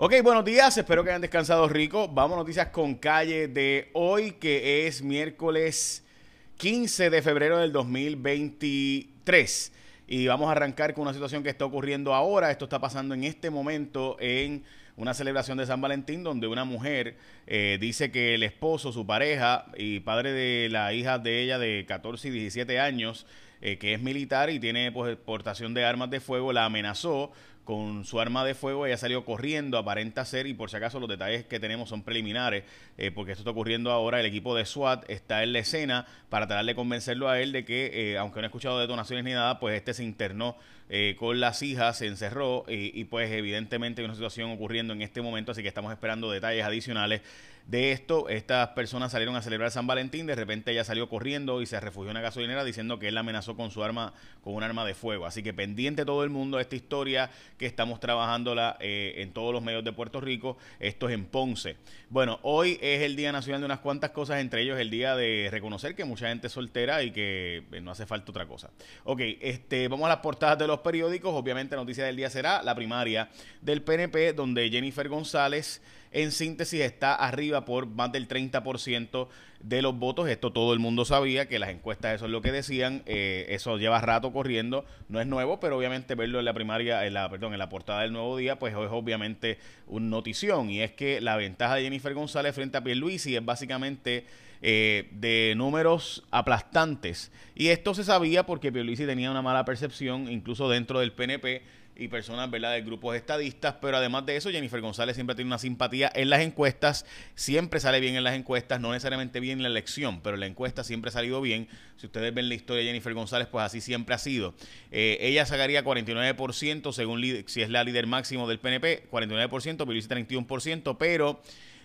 Ok, buenos días, espero que hayan descansado rico. Vamos a noticias con calle de hoy, que es miércoles 15 de febrero del 2023. Y vamos a arrancar con una situación que está ocurriendo ahora. Esto está pasando en este momento en una celebración de San Valentín donde una mujer eh, dice que el esposo, su pareja y padre de la hija de ella de 14 y 17 años, eh, que es militar y tiene pues, portación de armas de fuego, la amenazó con su arma de fuego, ella salió corriendo, aparenta ser, y por si acaso los detalles que tenemos son preliminares, eh, porque esto está ocurriendo ahora, el equipo de SWAT está en la escena para tratar de convencerlo a él de que, eh, aunque no ha escuchado detonaciones ni nada, pues este se internó eh, con las hijas, se encerró y, y pues evidentemente hay una situación ocurriendo en este momento, así que estamos esperando detalles adicionales de esto. Estas personas salieron a celebrar San Valentín, de repente ella salió corriendo y se refugió en una gasolinera diciendo que él la amenazó con su arma, con un arma de fuego. Así que pendiente todo el mundo de esta historia que estamos trabajándola eh, en todos los medios de Puerto Rico. Esto es en Ponce. Bueno, hoy es el Día Nacional de unas cuantas cosas, entre ellos el día de reconocer que mucha gente es soltera y que eh, no hace falta otra cosa. Ok, este, vamos a las portadas de los periódicos. Obviamente, la noticia del día será la primaria del PNP, donde Jennifer González en síntesis está arriba por más del 30% de los votos. Esto todo el mundo sabía, que las encuestas eso es lo que decían. Eh, eso lleva rato corriendo. No es nuevo, pero obviamente verlo en la primaria, en la, perdón, en la portada del Nuevo Día, pues es obviamente una notición. Y es que la ventaja de Jennifer González frente a Pierluisi es básicamente... Eh, de números aplastantes. Y esto se sabía porque Pierluisi tenía una mala percepción, incluso dentro del PNP, y personas, ¿verdad?, de grupos estadistas, pero además de eso, Jennifer González siempre tiene una simpatía en las encuestas, siempre sale bien en las encuestas, no necesariamente bien en la elección, pero la encuesta siempre ha salido bien. Si ustedes ven la historia de Jennifer González, pues así siempre ha sido. Eh, ella sacaría 49% según si es la líder máximo del PNP, 49%, pero dice 31%, pero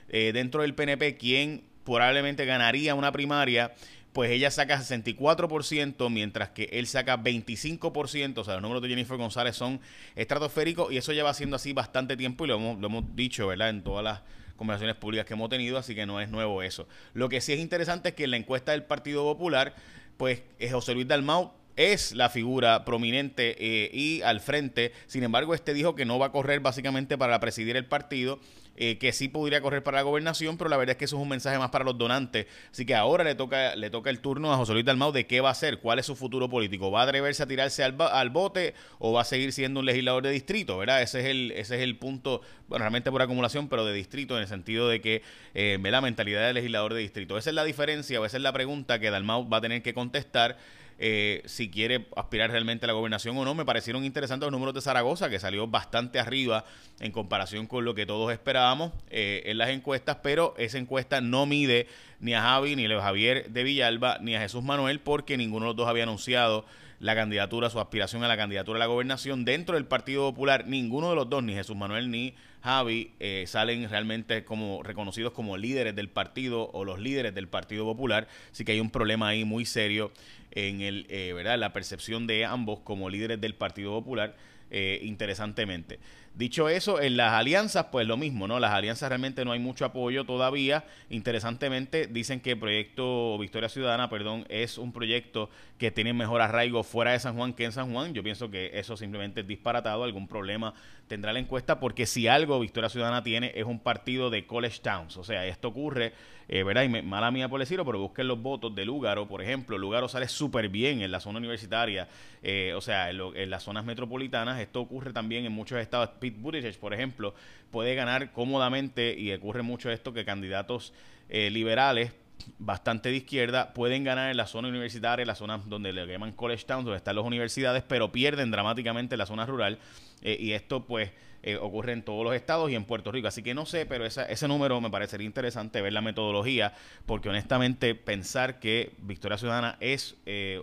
eh, dentro del PNP, quien probablemente ganaría una primaria pues ella saca 64%, mientras que él saca 25%. O sea, los números de Jennifer González son estratosféricos y eso lleva siendo así bastante tiempo y lo hemos, lo hemos dicho, ¿verdad? En todas las conversaciones públicas que hemos tenido, así que no es nuevo eso. Lo que sí es interesante es que en la encuesta del Partido Popular, pues José Luis Dalmau es la figura prominente eh, y al frente. Sin embargo, este dijo que no va a correr básicamente para presidir el partido, eh, que sí podría correr para la gobernación, pero la verdad es que eso es un mensaje más para los donantes. Así que ahora le toca, le toca el turno a José Luis Dalmau de qué va a hacer, cuál es su futuro político. ¿Va a atreverse a tirarse al, al bote o va a seguir siendo un legislador de distrito? ¿Verdad? Ese es el, ese es el punto, bueno, realmente por acumulación, pero de distrito, en el sentido de que eh, la mentalidad del legislador de distrito. Esa es la diferencia o esa es la pregunta que Dalmau va a tener que contestar. Eh, si quiere aspirar realmente a la gobernación o no. Me parecieron interesantes los números de Zaragoza, que salió bastante arriba en comparación con lo que todos esperábamos eh, en las encuestas, pero esa encuesta no mide ni a Javi, ni a Javier de Villalba, ni a Jesús Manuel, porque ninguno de los dos había anunciado la candidatura, su aspiración a la candidatura a la gobernación. Dentro del Partido Popular, ninguno de los dos, ni Jesús Manuel ni Javi, eh, salen realmente como reconocidos como líderes del partido o los líderes del Partido Popular. Así que hay un problema ahí muy serio en el, eh, ¿verdad? la percepción de ambos como líderes del Partido Popular. Eh, interesantemente. Dicho eso, en las alianzas, pues lo mismo, ¿no? Las alianzas realmente no hay mucho apoyo todavía. Interesantemente, dicen que el proyecto Victoria Ciudadana, perdón, es un proyecto que tiene mejor arraigo fuera de San Juan que en San Juan. Yo pienso que eso simplemente es disparatado. Algún problema tendrá la encuesta, porque si algo Victoria Ciudadana tiene es un partido de college towns. O sea, esto ocurre, eh, ¿verdad? Y mala mía por decirlo, pero busquen los votos de Lugaro, por ejemplo. Lugaro sale súper bien en la zona universitaria, eh, o sea, en, en las zonas metropolitanas. Esto ocurre también en muchos estados Pete Buttigieg, por ejemplo, puede ganar cómodamente y ocurre mucho esto que candidatos eh, liberales bastante de izquierda pueden ganar en la zona universitaria, en la zona donde le llaman college towns, donde están las universidades, pero pierden dramáticamente en la zona rural eh, y esto pues eh, ocurre en todos los estados y en Puerto Rico. Así que no sé, pero ese número me parecería interesante ver la metodología, porque honestamente pensar que Victoria Ciudadana es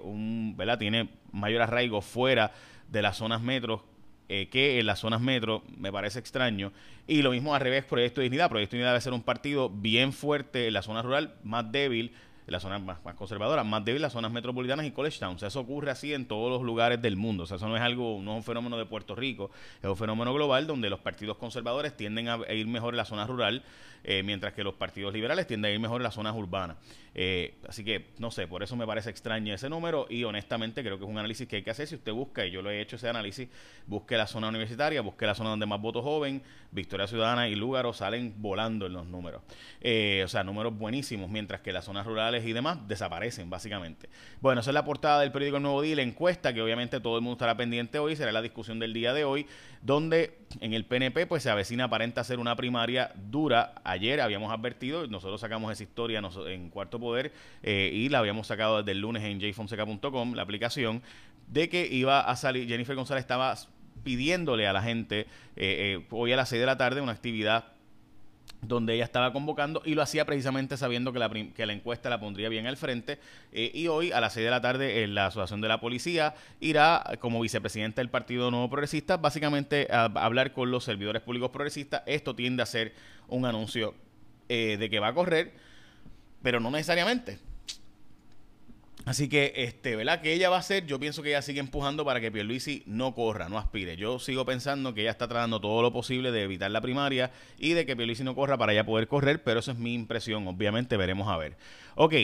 un, ¿verdad? Tiene mayor arraigo fuera de las zonas metros eh, que en las zonas metro me parece extraño. Y lo mismo al revés, Proyecto de Dignidad. Proyecto de Dignidad debe ser un partido bien fuerte en la zona rural, más débil las zonas más, conservadoras, más débiles las zonas metropolitanas y college towns. Eso ocurre así en todos los lugares del mundo. O sea, eso no es algo, no es un fenómeno de Puerto Rico, es un fenómeno global donde los partidos conservadores tienden a ir mejor en la zona rural, eh, mientras que los partidos liberales tienden a ir mejor en las zonas urbanas. Eh, así que, no sé, por eso me parece extraño ese número y honestamente creo que es un análisis que hay que hacer. Si usted busca, y yo lo he hecho ese análisis, busque la zona universitaria, busque la zona donde más votos joven, Victoria Ciudadana y Lúgaro salen volando en los números. Eh, o sea, números buenísimos, mientras que las zonas rurales y demás desaparecen, básicamente. Bueno, esa es la portada del periódico El Nuevo Día, la encuesta, que obviamente todo el mundo estará pendiente hoy, será la discusión del día de hoy, donde en el PNP pues se avecina aparenta ser una primaria dura. Ayer habíamos advertido, nosotros sacamos esa historia en cuarto poder eh, y la habíamos sacado desde el lunes en jfonseca.com, la aplicación, de que iba a salir, Jennifer González estaba pidiéndole a la gente eh, eh, hoy a las 6 de la tarde una actividad donde ella estaba convocando y lo hacía precisamente sabiendo que la, que la encuesta la pondría bien al frente. y hoy a las 6 de la tarde en la Asociación de la Policía irá como vicepresidenta del Partido Nuevo Progresista básicamente a, hablar con los servidores públicos progresistas. Esto tiende a ser un anuncio de que va a correr pero no necesariamente. Así que, este, ¿verdad? Que ella va a hacer, yo pienso que ella sigue empujando para que Pierluisi no corra, no aspire. Yo sigo pensando que ella está tratando todo lo posible de evitar la primaria y de que Pierluisi no corra para ella poder correr, pero eso es mi impresión, obviamente veremos a ver. Ok,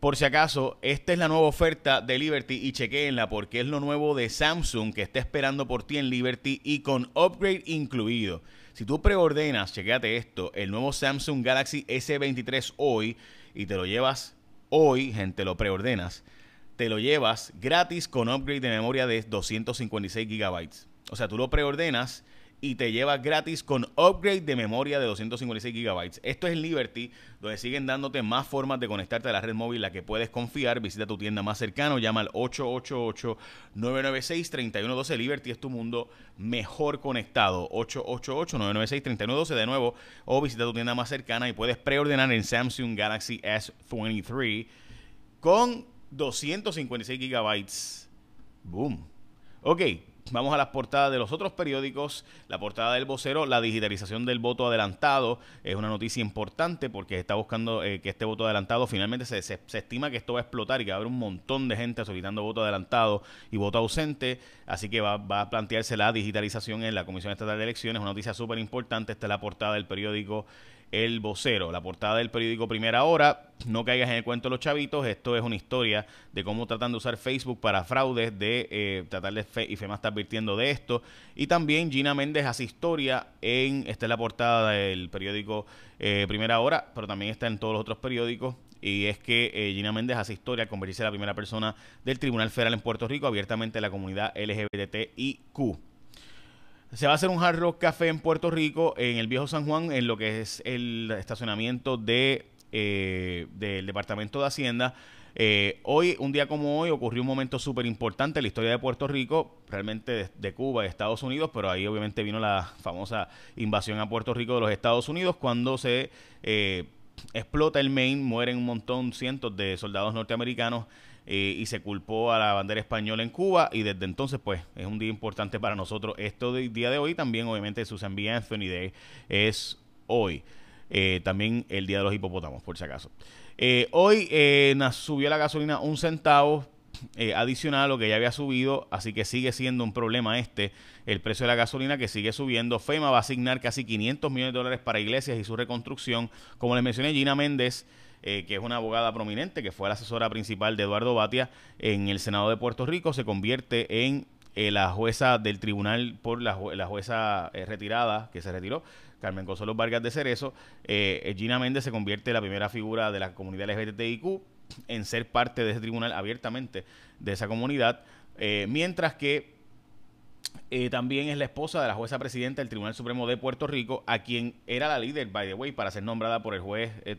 por si acaso, esta es la nueva oferta de Liberty y chequeenla porque es lo nuevo de Samsung que está esperando por ti en Liberty y con upgrade incluido. Si tú preordenas, chequéate esto, el nuevo Samsung Galaxy S23 hoy y te lo llevas hoy, gente, lo preordenas, te lo llevas gratis con upgrade de memoria de 256 gigabytes. O sea, tú lo preordenas y te lleva gratis con upgrade de memoria de 256 gigabytes. Esto es Liberty, donde siguen dándote más formas de conectarte a la red móvil, la que puedes confiar. Visita tu tienda más cercana, llama al 888-996-3112. Liberty es tu mundo mejor conectado. 888-996-3112 de nuevo. O visita tu tienda más cercana y puedes preordenar en Samsung Galaxy S23 con 256 gigabytes. Boom. Ok. Vamos a las portadas de los otros periódicos. La portada del vocero, la digitalización del voto adelantado, es una noticia importante porque está buscando eh, que este voto adelantado finalmente se, se, estima que esto va a explotar y que va a haber un montón de gente solicitando voto adelantado y voto ausente. Así que va, va a plantearse la digitalización en la Comisión Estatal de Elecciones. Una noticia súper importante. Esta es la portada del periódico el Vocero, la portada del periódico Primera Hora. No caigas en el cuento de los chavitos. Esto es una historia de cómo tratan de usar Facebook para fraudes, de eh, tratar de fe y FEMA está advirtiendo de esto. Y también Gina Méndez hace historia en, esta es la portada del periódico eh, Primera Hora, pero también está en todos los otros periódicos. Y es que eh, Gina Méndez hace historia al convertirse en la primera persona del Tribunal Federal en Puerto Rico, abiertamente a la comunidad LGBTIQ. Se va a hacer un Hard Rock Café en Puerto Rico, en el Viejo San Juan, en lo que es el estacionamiento de, eh, del Departamento de Hacienda. Eh, hoy, un día como hoy, ocurrió un momento súper importante en la historia de Puerto Rico, realmente de, Cuba y Estados Unidos, pero ahí obviamente vino la famosa invasión a Puerto Rico de los Estados Unidos cuando se eh, explota el Maine, mueren un montón, cientos de soldados norteamericanos eh, y se culpó a la bandera española en Cuba y desde entonces pues es un día importante para nosotros. Esto del día de hoy también obviamente Susan B. Anthony Day es hoy. Eh, también el día de los hipopótamos por si acaso. Eh, hoy subió la gasolina un centavo adicional a lo que ya había subido, así que sigue siendo un problema este, el precio de la gasolina que sigue subiendo. FEMA va a asignar casi 500 millones de dólares para iglesias y su reconstrucción. Como les mencioné, Gina Méndez eh, que es una abogada prominente, que fue la asesora principal de Eduardo Batia en el Senado de Puerto Rico, se convierte en eh, la jueza del tribunal por la, jueza eh, retirada, que se retiró, Carmen Consuelo Vargas de Cerezo. Gina Méndez se convierte en la primera figura de la comunidad LGBTIQ en ser parte de ese tribunal abiertamente de esa comunidad, mientras que eh, también es la esposa de la jueza presidenta del Tribunal Supremo de Puerto Rico, a quien era la líder, by the way, para ser nombrada por el juez eh,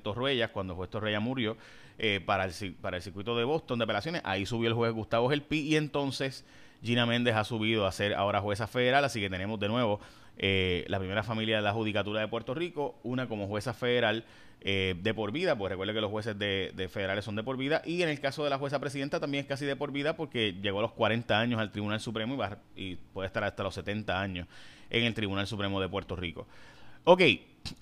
cuando el juez Torrellas murió, eh, para, el, para el circuito de Boston de apelaciones. Ahí subió el juez Gustavo Gelpi y entonces Gina Méndez ha subido a ser ahora jueza federal, así que tenemos de nuevo la primera familia de la Judicatura de Puerto Rico, una como jueza federal eh, de por vida, pues recuerde que los jueces de, federales son de por vida, y en el caso de la jueza presidenta también es casi de por vida porque llegó a los 40 años al Tribunal Supremo y, y puede estar hasta los 70 años en el Tribunal Supremo de Puerto Rico. Ok,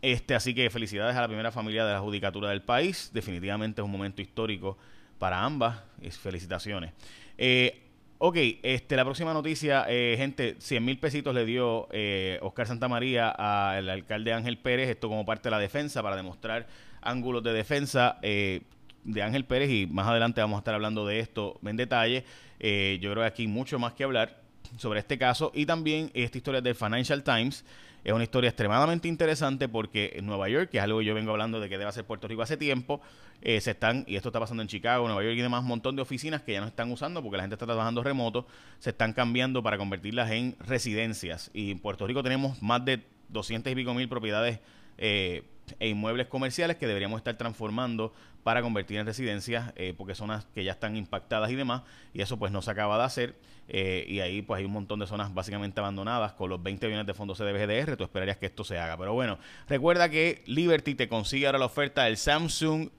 Este, así que felicidades a la primera familia de la judicatura del país. Definitivamente es un momento histórico para ambas. Felicitaciones. Eh, ok, este, la próxima noticia, eh, gente, 100 mil pesitos le dio eh, Oscar Santamaría al alcalde Ángel Pérez, esto como parte de la defensa, para demostrar ángulos de defensa eh, de Ángel Pérez. Y más adelante vamos a estar hablando de esto en detalle. yo creo que aquí hay mucho más que hablar sobre este caso y también esta historia del Financial Times es una historia extremadamente interesante porque en Nueva York, que es algo que yo vengo hablando de que debe ser Puerto Rico hace tiempo, eh, se están, y esto está pasando en Chicago, Nueva York y demás, un montón de oficinas que ya no están usando porque la gente está trabajando remoto, se están cambiando para convertirlas en residencias. Y en Puerto Rico tenemos más de 200 y pico mil propiedades eh, e inmuebles comerciales que deberíamos estar transformando para convertir en residencias eh, porque zonas que ya están impactadas y demás y eso pues no se acaba de hacer eh, y ahí pues hay un montón de zonas básicamente abandonadas con los 20 billones de fondos CDBGDR tú esperarías que esto se haga. Pero bueno recuerda que Liberty te consigue ahora la oferta del Samsung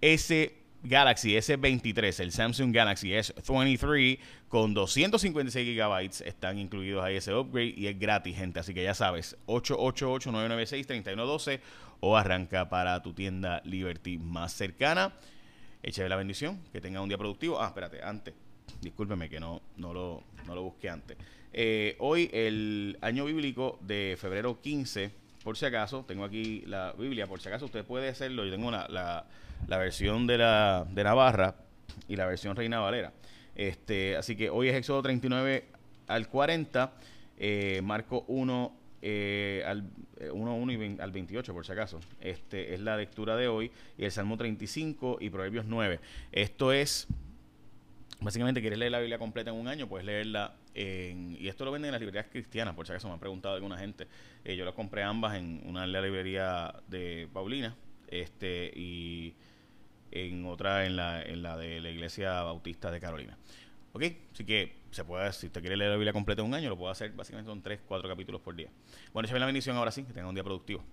S Galaxy S23, el Samsung Galaxy S23 con 256 gigabytes están incluidos ahí ese upgrade y es gratis, gente. Así que ya sabes, 888-996-3112 o arranca para tu tienda Liberty más cercana. Échale la bendición, que tenga un día productivo. Ah, espérate, antes, discúlpeme que no, no, lo, no lo busqué antes. Eh, hoy, el año bíblico de febrero 15, por si acaso, tengo aquí la Biblia, por si acaso usted puede hacerlo. Yo tengo la la versión de, la, de Navarra y la versión Reina Valera. Este, así que hoy es Éxodo 39 al 40, eh, Marco 1 eh, al 1, eh, 1 y al 28 por si acaso. Este es la lectura de hoy y el Salmo 35 y Proverbios 9. Esto es básicamente quieres leer la Biblia completa en un año, puedes leerla en, y esto lo venden en las librerías cristianas, por si acaso me han preguntado alguna gente. Eh, yo las compré ambas en una librería de Paulina, este y en otra en la, en la de la Iglesia Bautista de Carolina. ¿Ok? Así que se puede, si usted quiere leer la Biblia completa en un año, lo puede hacer. Básicamente son tres, cuatro capítulos por día. Bueno, échame la bendición ahora sí, que tenga un día productivo.